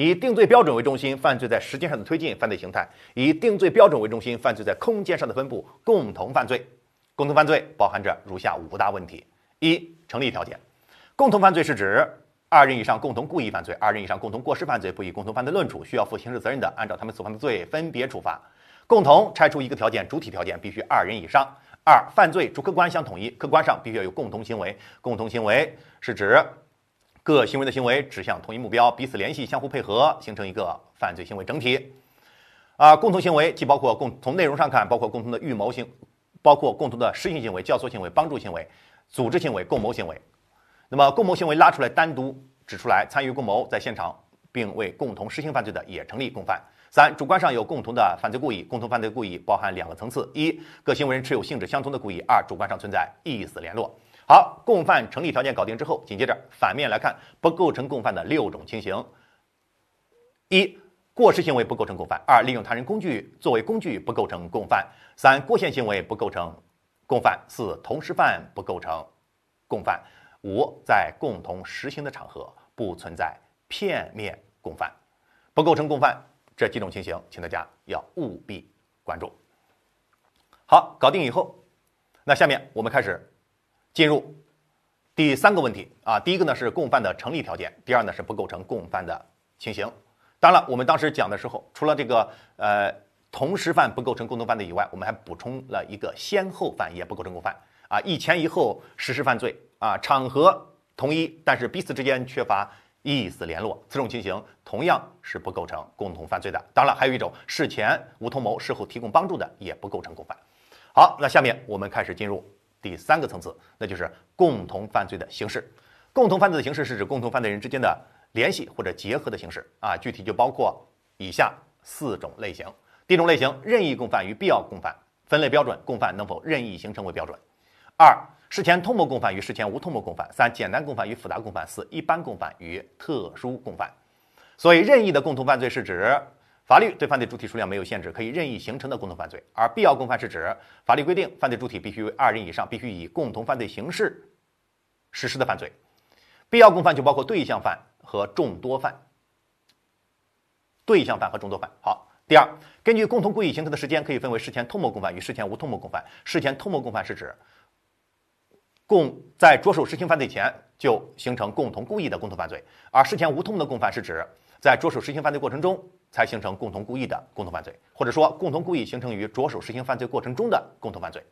以定罪标准为中心，犯罪在时间上的推进，犯罪形态；以定罪标准为中心，犯罪在空间上的分布，共同犯罪。共同犯罪包含着如下五大问题：一、成立条件。共同犯罪是指二人以上共同故意犯罪，二人以上共同过失犯罪，不以共同犯罪论处，需要负刑事责任的，按照他们所犯的罪分别处罚。共同拆除一个条件，主体条件必须二人以上。二、犯罪主客观相统一，客观上必须要有共同行为。共同行为是指。各行为的行为指向同一目标，彼此联系，相互配合，形成一个犯罪行为整体。啊，共同行为既包括共从内容上看，包括共同的预谋性，包括共同的实行行为、教唆行为、帮助行为、组织行为、共谋行为。那么，共谋行为拉出来单独指出来，参与共谋在现场并为共同实行犯罪的，也成立共犯。三、主观上有共同的犯罪故意，共同犯罪故意包含两个层次：一、各行为人持有性质相同的故意；二、主观上存在意思联络。好，共犯成立条件搞定之后，紧接着反面来看不构成共犯的六种情形：一、过失行为不构成共犯；二、利用他人工具作为工具不构成共犯；三、过线行为不构成共犯；四、同时犯不构成共犯；五、在共同实行的场合不存在片面共犯，不构成共犯。这几种情形，请大家要务必关注。好，搞定以后，那下面我们开始。进入第三个问题啊，第一个呢是共犯的成立条件，第二呢是不构成共犯的情形。当然了，我们当时讲的时候，除了这个呃同时犯不构成共同犯罪以外，我们还补充了一个先后犯也不构成共犯啊，一前一后实施犯罪啊，场合同一，但是彼此之间缺乏意思联络，此种情形同样是不构成共同犯罪的。当然了，还有一种事前无同谋，事后提供帮助的也不构成共犯。好，那下面我们开始进入。第三个层次，那就是共同犯罪的形式。共同犯罪的形式是指共同犯罪人之间的联系或者结合的形式啊，具体就包括以下四种类型。第一种类型，任意共犯与必要共犯。分类标准，共犯能否任意形成为标准。二、事前通谋共犯与事前无通谋共犯。三、简单共犯与复杂共犯。四、一般共犯与特殊共犯。所以，任意的共同犯罪是指。法律对犯罪主体数量没有限制，可以任意形成的共同犯罪；而必要共犯是指法律规定犯罪主体必须为二人以上，必须以共同犯罪形式实施的犯罪。必要共犯就包括对象犯和众多犯。对象犯和众多犯。好，第二，根据共同故意形成的时间，可以分为事前通谋共犯与事前无通谋共犯。事前通谋共犯是指共在着手实行犯罪前就形成共同故意的共同犯罪，而事前无通谋的共犯是指在着手实行犯罪过程中。才形成共同故意的共同犯罪，或者说共同故意形成于着手实行犯罪过程中的共同犯罪。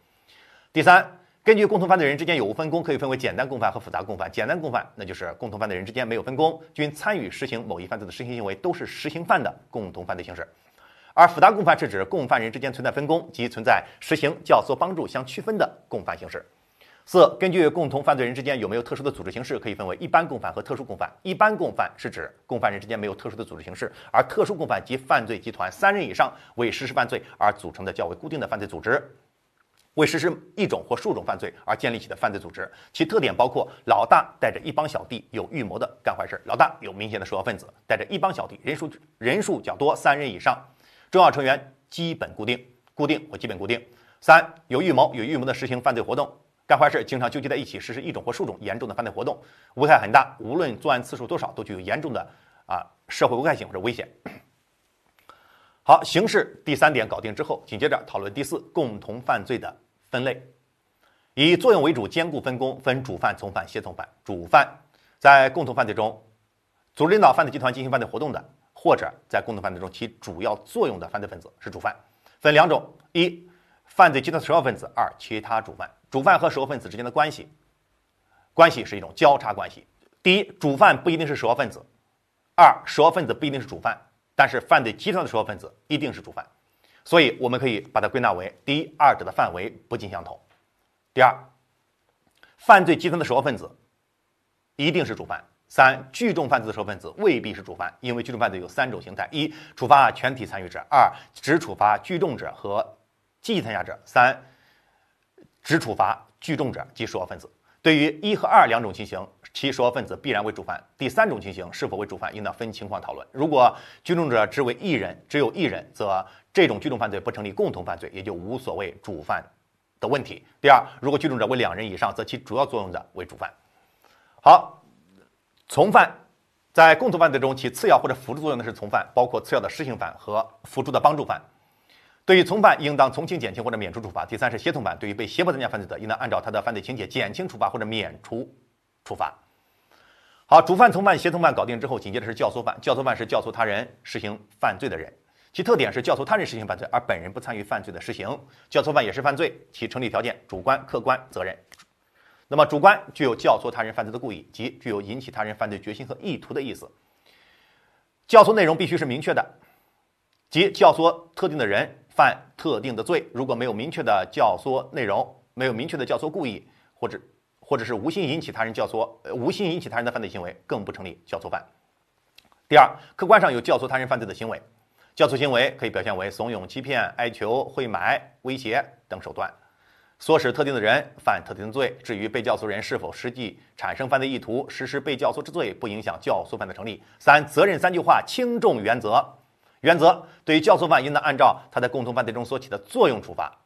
第三，根据共同犯罪人之间有无分工，可以分为简单共犯和复杂共犯。简单共犯那就是共同犯罪人之间没有分工，均参与实行某一犯罪的实行行为，都是实行犯的共同犯罪形式。而复杂共犯是指共犯人之间存在分工及存在实行、教唆、帮助相区分的共犯形式。四、根据共同犯罪人之间有没有特殊的组织形式，可以分为一般共犯和特殊共犯。一般共犯是指共犯人之间没有特殊的组织形式，而特殊共犯及犯罪集团三人以上为实施犯罪而组成的较为固定的犯罪组织，为实施一种或数种犯罪而建立起的犯罪组织。其特点包括老大带着一帮小弟有预谋的干坏事，老大有明显的首要分子，带着一帮小弟人数人数较多，三人以上，重要成员基本固定、固定或基本固定。三有预谋，有预谋的实行犯罪活动。干坏事经常纠集在一起实施一种或数种严重的犯罪活动，危害很大。无论作案次数多少，都具有严重的啊社会危害性或者危险。好，形式第三点搞定之后，紧接着讨论第四共同犯罪的分类，以作用为主，兼顾分工，分主犯、从犯、协从犯。主犯在共同犯罪中组织领导犯罪集团进行犯罪活动的，或者在共同犯罪中起主要作用的犯罪分子是主犯。分两种：一。犯罪集团首要分子，二其他主犯，主犯和首要分子之间的关系，关系是一种交叉关系。第一，主犯不一定是首要分子；二，首要分子不一定是主犯，但是犯罪集团的首要分子一定是主犯，所以我们可以把它归纳为：第一，二者的范围不尽相同；第二，犯罪集团的首要分子一定是主犯；三，聚众犯罪的首要分子未必是主犯，因为聚众犯罪有三种形态：一，处罚全体参与者；二，只处罚聚众者和。积极参加者三，只处罚聚众者及首要分子。对于一和二两种情形，其首要分子必然为主犯。第三种情形是否为主犯，应当分情况讨论。如果聚众者只为一人，只有一人，则这种聚众犯罪不成立共同犯罪，也就无所谓主犯的问题。第二，如果聚众者为两人以上，则其主要作用的为主犯。好，从犯在共同犯罪中起次要或者辅助作用的是从犯，包括次要的施行犯和辅助的帮助犯。对于从犯，应当从轻、减轻或者免除处罚。第三是协同犯，对于被胁迫增加犯罪的，应当按照他的犯罪情节减轻处罚或者免除处罚。好，主犯、从犯、协同犯搞定之后，紧接着是教唆犯。教唆犯是教唆他人实行犯罪的人，其特点是教唆他人实行犯罪，而本人不参与犯罪的实行。教唆犯也是犯罪，其成立条件主观、客观责任。那么主观具有教唆他人犯罪的故意，即具有引起他人犯罪决心和意图的意思。教唆内容必须是明确的，即教唆特定的人犯特定的罪。如果没有明确的教唆内容，没有明确的教唆故意，或者或者是无心引起他人教唆，无心引起他人的犯罪行为，更不成立教唆犯。第二，客观上有教唆他人犯罪的行为，教唆行为可以表现为怂恿、欺骗、哀求、贿买、威胁等手段。唆使特定的人犯特定的罪，至于被教唆人是否实际产生犯罪意图，实施被教唆之罪，不影响教唆犯的成立。三、责任三句话轻重原则。原则对于教唆犯，应当按照他在共同犯罪中所起的作用处罚。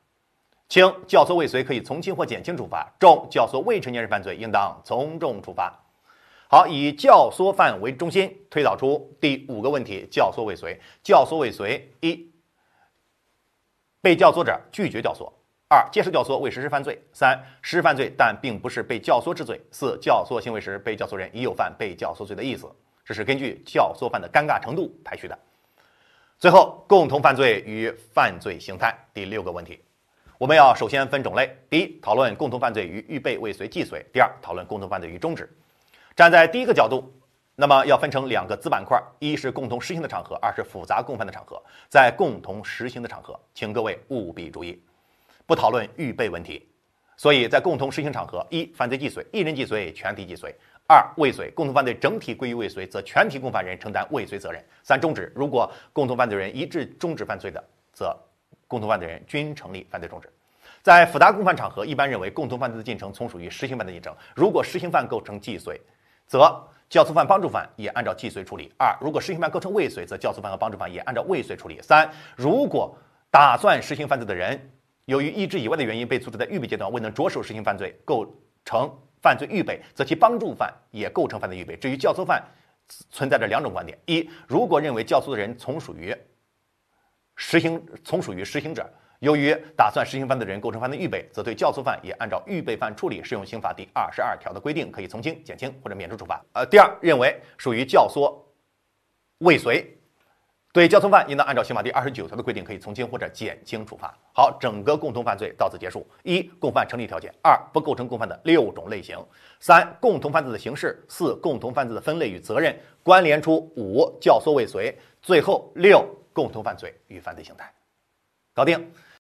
轻教唆未遂可以从轻或减轻处罚，重教唆未成年人犯罪，应当从重处罚。好，以教唆犯为中心，推导出第五个问题：教唆未遂。教唆未遂，一、被教唆者拒绝教唆。二、接受教唆未实施犯罪；三、实施犯罪但并不是被教唆之罪；四、教唆行为时被教唆人已有犯被教唆罪的意思。这是根据教唆犯的尴尬程度排序的。最后，共同犯罪与犯罪形态第六个问题，我们要首先分种类：第一，讨论共同犯罪与预备、未遂、既遂；第二，讨论共同犯罪与终止。站在第一个角度，那么要分成两个子板块：一是共同实行的场合，二是复杂共犯的场合。在共同实行的场合，请各位务必注意。不讨论预备问题，所以在共同实行场合，一犯罪既遂，一人既遂，全体既遂；二未遂，共同犯罪整体归于未遂，则全体共犯人承担未遂责任。三终止，如果共同犯罪人一致终止犯罪的，则共同犯罪人均成立犯罪终止。在复杂共犯场合，一般认为共同犯罪的进程从属于实行犯的进程。如果实行犯构成既遂，则教唆犯、帮助犯也按照既遂处理；二如果实行犯构成未遂，则教唆犯和帮助犯也按照未遂处理。三如果打算实行犯罪的人，由于意志以外的原因被阻止在预备阶段未能着手实行犯罪，构成犯罪预备，则其帮助犯也构成犯罪预备。至于教唆犯，存在着两种观点：一，如果认为教唆的人从属于实行从属于实行者，由于打算实行犯罪的人构成犯罪预备，则对教唆犯也按照预备犯处理，适用刑法第二十二条的规定，可以从轻、减轻或者免除处罚。呃，第二，认为属于教唆未遂。对教唆犯，应当按照刑法第二十九条的规定，可以从轻或者减轻处罚。好，整个共同犯罪到此结束。一、共犯成立条件；二、不构成共犯的六种类型；三、共同犯罪的形式；四、共同犯罪的分类与责任，关联出五教唆未遂；最后六共同犯罪与犯罪形态。搞定。